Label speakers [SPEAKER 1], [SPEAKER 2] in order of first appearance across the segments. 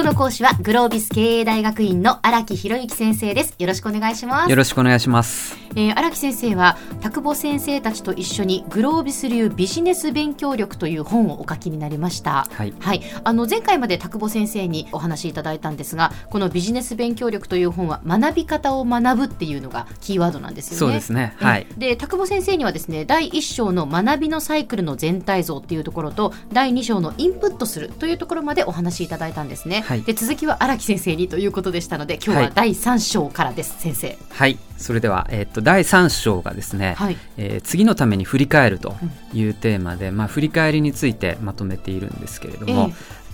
[SPEAKER 1] 今日の講師はグロービス経営大学院の荒木博之先生です。よろしくお願いします。
[SPEAKER 2] よろしくお願いします。
[SPEAKER 1] えー、荒木先生は田久保先生たちと一緒にグロービス流ビジネス勉強力という本をお書きになりました。
[SPEAKER 2] はい、
[SPEAKER 1] はい、あの前回まで田久保先生にお話しいただいたんですがこのビジネス勉強力という本は学び方を学ぶっていうのがキーワードなんですよね。
[SPEAKER 2] そうですね。はい。
[SPEAKER 1] で田久保先生にはですね第1章の学びのサイクルの全体像っていうところと第2章のインプットするというところまでお話しいただいたんですね、はい、で続きは荒木先生にということでしたので今日は第3章からです、はい、先生。
[SPEAKER 2] はい。それでは、えー、っと第3章がですね、はい、えー、次のために振り返るというテーマで、うん、まあ、振り返りについてまとめているんですけれども、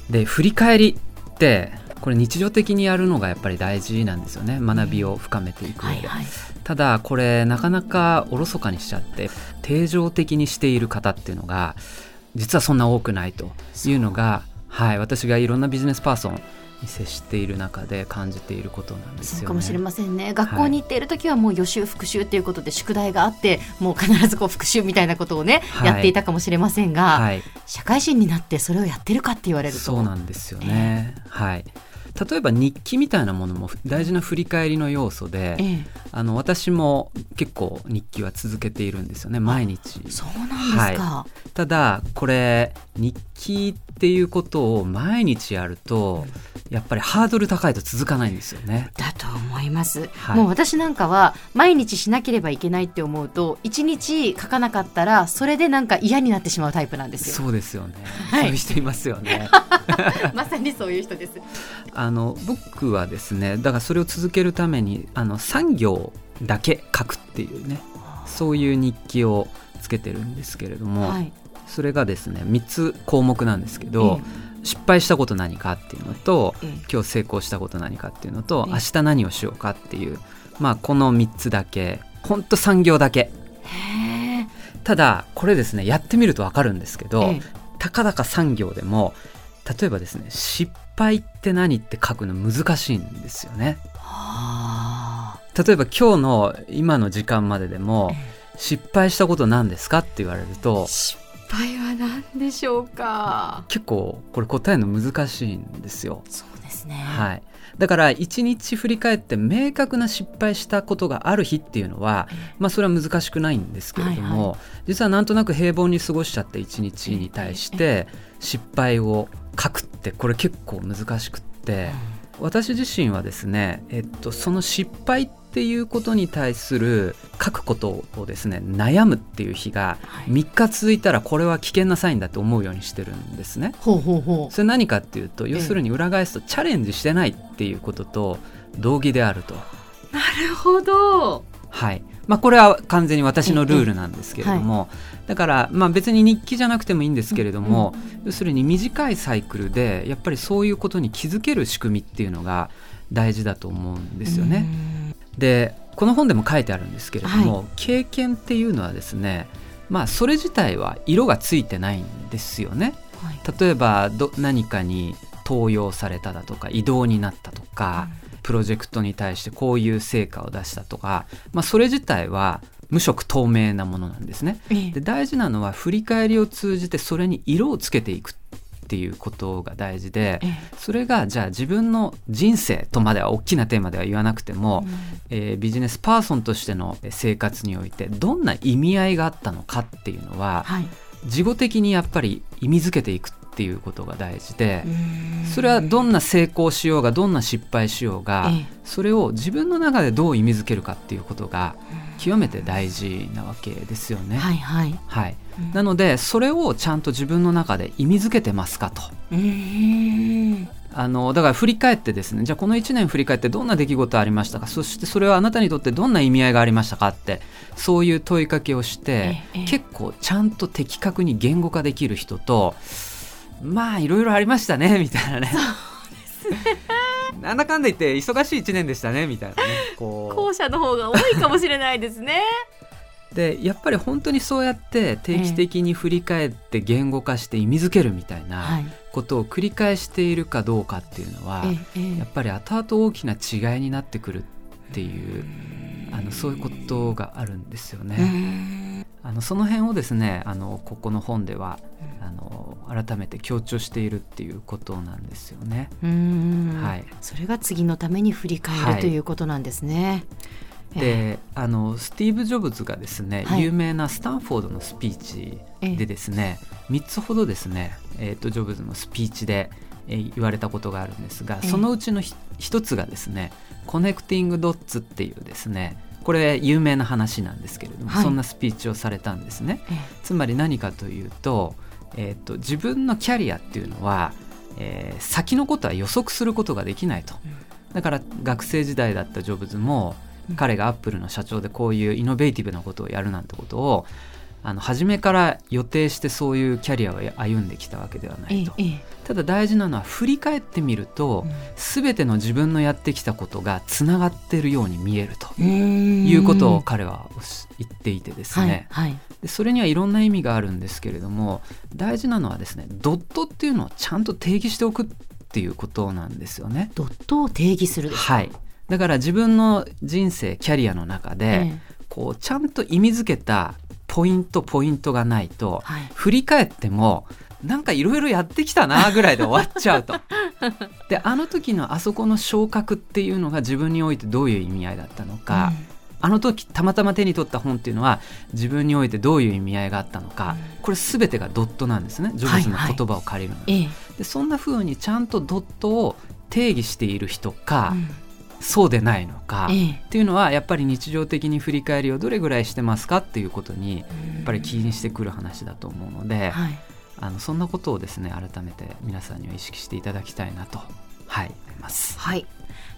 [SPEAKER 2] えー、で振り返りってこれ日常的にやるのがやっぱり大事なんですよね。学びを深めていく上で、うん。はいはい、ただこれなかなかおろそかにしちゃって定常的にしている方っていうのが実はそんな多くないというのがはい、私がいろんなビジネスパーソンに接している中で感じていることなんですよ、ね、
[SPEAKER 1] そうかもしれませんね。学校に行っている時はもう予習復習ということで宿題があってもう必ずこう復習みたいなことをね、はい、やっていたかもしれませんが、はい、社会人になってそれをやってるかって言われると。
[SPEAKER 2] そうなんですよね、えー、はい例えば日記みたいなものも大事な振り返りの要素で、ええ、あの私も結構日記は続けているんですよね毎日。
[SPEAKER 1] そうなんですか、は
[SPEAKER 2] い、ただこれ日記っていうことを毎日やると、やっぱりハードル高いと続かないんですよね。
[SPEAKER 1] だと思います、はい、もう私なんかは毎日しなければいけないって思うと一日書かなかったらそれでなんか嫌になってしまうタイプなんですよ。
[SPEAKER 2] そうですよね。はい、そういう人いますよね。
[SPEAKER 1] まさにそういう人です。
[SPEAKER 2] あの僕はですねだからそれを続けるためにあの産業だけ書くっていうねそういう日記をつけてるんですけれども、はい、それがですね3つ項目なんですけど、えー、失敗したこと何かっていうのと、えー、今日成功したこと何かっていうのと、えー、明日何をしようかっていう、まあ、この3つだけほんと産業だけ。ただこれですねやってみると分かるんですけど、たかだか産業でも例えばですね失敗って何って書くの難しいんですよね。例えば今日の今の時間まででも、失敗したこと何ですかって言われると
[SPEAKER 1] 失敗は何でしょうか？
[SPEAKER 2] 結構これ答えの難しいんですよ。
[SPEAKER 1] そうですね、
[SPEAKER 2] はい、だから一日振り返って明確な失敗したことがある日っていうのは、まあ、それは難しくないんですけれども、はいはい、実はなんとなく平凡に過ごしちゃった一日に対して失敗を書くってこれ結構難しくって、私自身はですね、えっと、その失敗っていうことに対する書くことをですね悩むっていう日が3日続いたらこれは危険なサインだと思うようにしてるんですね。
[SPEAKER 1] ほうほうほ
[SPEAKER 2] うそれ何かっていうと要するに裏返すとチャレンジしてないっていうことと同義であると。
[SPEAKER 1] なるほど。
[SPEAKER 2] はいまあ、これは完全に私のルールなんですけれども、はい、だから、まあ、別に日記じゃなくてもいいんですけれども、うん、要するに短いサイクルでやっぱりそういうことに気づける仕組みっていうのが大事だと思うんですよね。でこの本でも書いてあるんですけれども、はい、経験っていうのはですねまあそれ自体は色がついてないんですよね。はい、例えばど何かに登用されただとか異動になったとか、うんプロジェクトに対してこういう成果を出したとか、まあ、それ自体は無色透明なものなんですね。で大事なのは振り返りを通じてそれに色をつけていくっていうことが大事でそれがじゃあ自分の人生とまでは大きなテーマでは言わなくても、うん、えー、ビジネスパーソンとしての生活においてどんな意味合いがあったのかっていうのは、はい、事後的にやっぱり意味づけていくっていうことが大事でそれはどんな成功しようがどんな失敗しようがそれを自分の中でどう意味づけるかっていうことが極めて大事なわけですよね。
[SPEAKER 1] はいはい、
[SPEAKER 2] はい、なのでそれをちゃんと自分の中で意味づけてますかと。あのだから振り返ってですねじゃあこの1年振り返ってどんな出来事ありましたか？そしてそれはあなたにとってどんな意味合いがありましたか？ってそういう問いかけをして、結構ちゃんと的確に言語化できる人とまあいろいろありましたね みたいなね。そうですね。なんだかんだ言って忙しい1年でしたねみたいなね。
[SPEAKER 1] こう。後者の方が多いかもしれないですね。
[SPEAKER 2] でやっぱり本当にそうやって定期的に振り返って言語化して意味づけるみたいなことを繰り返しているかどうかっていうのは、やっぱり後々大きな違いになってくるっていうあのそういうことがあるんですよね。あのその辺をですねあのここの本では、あの改めて強調しているっていうことなんですよね。
[SPEAKER 1] はい、それが次のために振り返る、はい、ということなんですね。
[SPEAKER 2] であのスティーブ・ジョブズがですね、はい、有名なスタンフォードのスピーチでですね、え3つほどですね、えーと、ジョブズのスピーチで、えー、言われたことがあるんですがそのうちの一つがですね「 Connecting Dots」っていうですねこれ有名な話なんですけれども、はい、そんなスピーチをされたんですね。つまり何かというと,、えーと、自分のキャリアっていうのは、えー、先のことは予測することができないと。だから学生時代だったジョブズも彼がアップルの社長でこういうイノベーティブなことをやるなんてことをあの初めから予定してそういうキャリアを歩んできたわけではないと、ただ大事なのは振り返ってみると、うん、全ての自分のやってきたことがつながっているように見えるということを彼は言っていてですね、はいはい、でそれにはいろんな意味があるんですけれども大事なのはですねドットっていうのをちゃんと定義しておくっていうことなんですよね。
[SPEAKER 1] ドットを定義する
[SPEAKER 2] はいだから自分の人生キャリアの中で、えこうちゃんと意味づけたポイントポイントがないと、はい、振り返ってもなんかいろいろやってきたなぐらいで終わっちゃうと。であの時のあそこの昇格っていうのが自分においてどういう意味合いだったのか、うん、あの時たまたま手に取った本っていうのは自分においてどういう意味合いがあったのか、うん、これ全てがドットなんですねジョブズの言葉を借りるの、は。いはい、でそんな風にちゃんとドットを定義している人か、うんそうでないのか、ええっていうのはやっぱり日常的に振り返りをどれぐらいしてますかっていうことにやっぱり気にしてくる話だと思うので、はい、あのそんなことをですね改めて皆さんには意識していただきたいなと、はい、思います。
[SPEAKER 1] はい、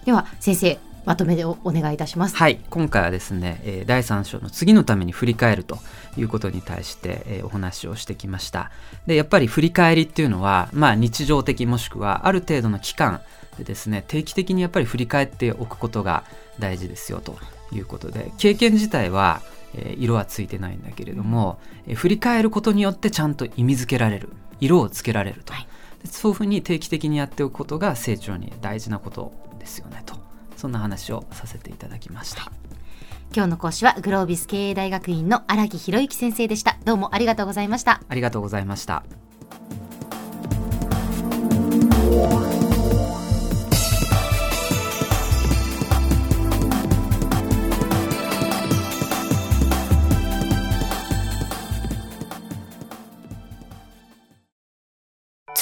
[SPEAKER 1] では先生まとめでお願いいたします。
[SPEAKER 2] はい、今回はですね、えー、第3章の次のために振り返るということに対して、えー、お話をしてきました。で、やっぱり振り返りっていうのは、まあ日常的もしくはある程度の期間でですね定期的にやっぱり振り返っておくことが大事ですよということで経験自体は、えー、色はついてないんだけれども、えー、振り返ることによってちゃんと意味づけられる色をつけられると、はい、そういうふうに定期的にやっておくことが成長に大事なことですよねと。そんな話をさせていただきました。
[SPEAKER 1] 今日の講師はグロービス経営大学院の荒木博之先生でした。どうもありがとうございました。
[SPEAKER 2] ありがとうございました